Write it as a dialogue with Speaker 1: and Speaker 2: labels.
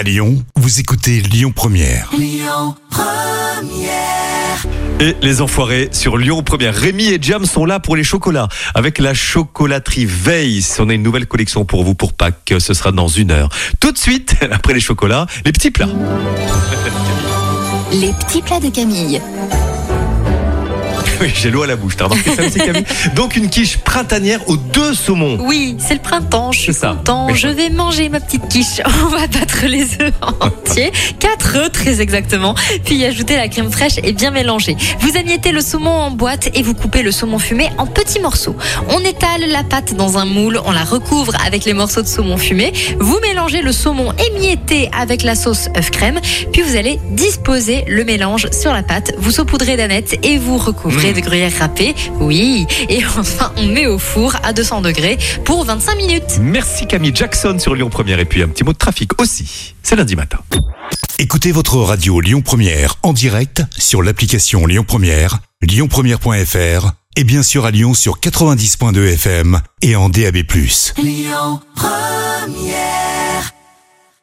Speaker 1: À Lyon, vous écoutez Lyon Première.
Speaker 2: Et les enfoirés sur Lyon Première. Rémi et Jam sont là pour les chocolats avec la chocolaterie Weiss. On a une nouvelle collection pour vous pour Pâques. Ce sera dans une heure. Tout de suite, après les chocolats, les petits plats.
Speaker 3: Les petits plats de Camille.
Speaker 2: Oui, j'ai l'eau à la bouche. T'as remarqué ça aussi, Camille Donc une quiche printanière aux deux saumons.
Speaker 4: Oui, c'est le printemps, je suis
Speaker 2: C'est ça.
Speaker 4: content.
Speaker 2: Mais
Speaker 4: Je vais manger ma petite quiche. On va battre les œufs entiers, quatre œufs très exactement, puis y ajouter la crème fraîche et bien mélanger. Vous amiettez le saumon en boîte et vous coupez le saumon fumé en petits morceaux. On étale la pâte dans un moule, on la recouvre avec les morceaux de saumon fumé. Vous mélangez le saumon émietté avec la sauce œuf crème, puis vous allez disposer le mélange sur la pâte. Vous saupoudrez d'anettes et vous recouvrez de gruyère râpée. Oui, et enfin on met au four à 200 degrés pour 25 minutes.
Speaker 2: Merci Camille Jackson sur Lyon Première. Et puis un petit mot de trafic aussi. C'est lundi matin.
Speaker 1: Écoutez votre radio Lyon Première en direct sur l'application Lyon Première, lyonpremière.fr et bien sûr à Lyon sur 90.2 FM et en DAB+.
Speaker 5: Lyon Première